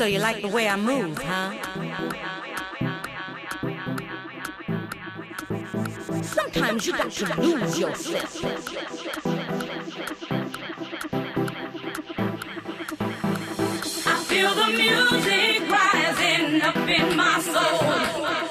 So you like the way I move, huh? Sometimes you got to lose yourself. I feel the music rising up in my soul.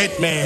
It is,